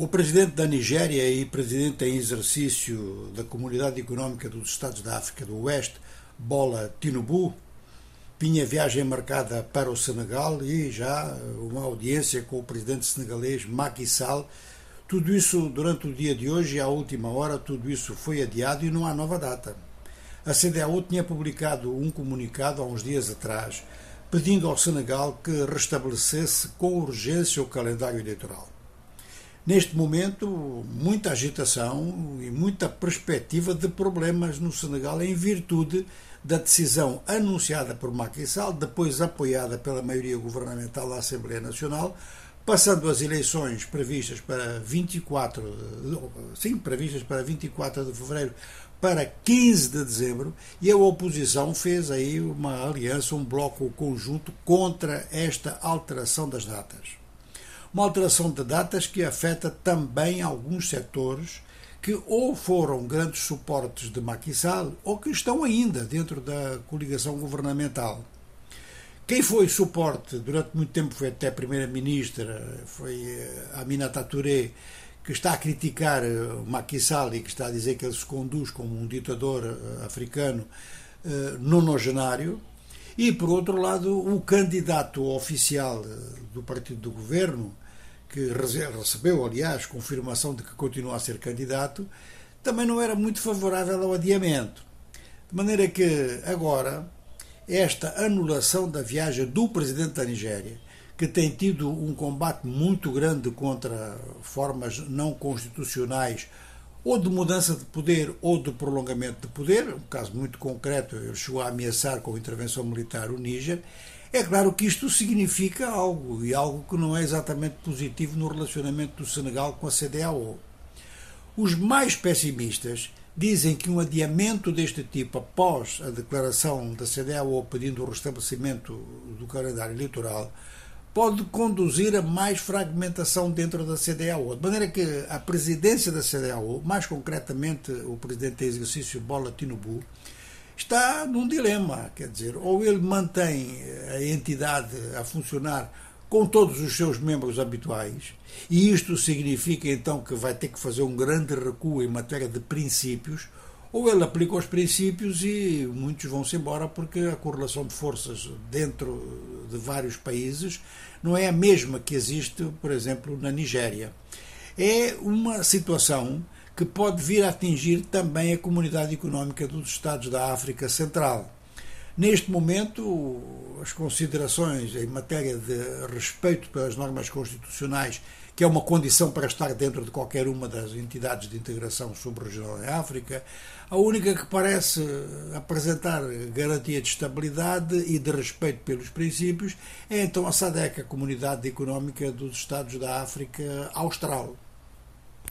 O presidente da Nigéria e presidente em exercício da Comunidade Económica dos Estados da África do Oeste, Bola Tinubu, tinha viagem marcada para o Senegal e já uma audiência com o presidente senegalês Macky Sall. Tudo isso durante o dia de hoje, à última hora, tudo isso foi adiado e não há nova data. A CDAO tinha publicado um comunicado há uns dias atrás pedindo ao Senegal que restabelecesse com urgência o calendário eleitoral. Neste momento, muita agitação e muita perspectiva de problemas no Senegal em virtude da decisão anunciada por Macky Sall, depois apoiada pela maioria governamental da Assembleia Nacional, passando as eleições previstas para 24, sim, previstas para 24 de fevereiro para 15 de dezembro, e a oposição fez aí uma aliança, um bloco conjunto contra esta alteração das datas uma alteração de datas que afeta também alguns setores que ou foram grandes suportes de Sall ou que estão ainda dentro da coligação governamental. Quem foi suporte durante muito tempo foi até primeira-ministra, foi eh, Aminata Touré, que está a criticar eh, Macky Sall e que está a dizer que ele se conduz como um ditador eh, africano nonogenário. E, por outro lado, o candidato oficial do partido do governo, que recebeu, aliás, confirmação de que continua a ser candidato, também não era muito favorável ao adiamento. De maneira que, agora, esta anulação da viagem do presidente da Nigéria, que tem tido um combate muito grande contra formas não constitucionais ou de mudança de poder ou de prolongamento de poder, um caso muito concreto, ele chegou a ameaçar com a intervenção militar o Níger, é claro que isto significa algo, e algo que não é exatamente positivo no relacionamento do Senegal com a CDAO. Os mais pessimistas dizem que um adiamento deste tipo após a declaração da CDAO pedindo o restabelecimento do calendário eleitoral pode conduzir a mais fragmentação dentro da CDAO. De maneira que a presidência da CDAO, mais concretamente o presidente em exercício Bola Tinubu, está num dilema. Quer dizer, ou ele mantém a entidade a funcionar com todos os seus membros habituais, e isto significa então que vai ter que fazer um grande recuo em matéria de princípios, ou ele aplica os princípios e muitos vão-se embora porque a correlação de forças dentro de vários países não é a mesma que existe, por exemplo, na Nigéria. É uma situação que pode vir a atingir também a Comunidade Económica dos Estados da África Central. Neste momento, as considerações em matéria de respeito pelas normas constitucionais, que é uma condição para estar dentro de qualquer uma das entidades de integração subregional em África, a única que parece apresentar garantia de estabilidade e de respeito pelos princípios é então a SADEC, a Comunidade Económica dos Estados da África Austral.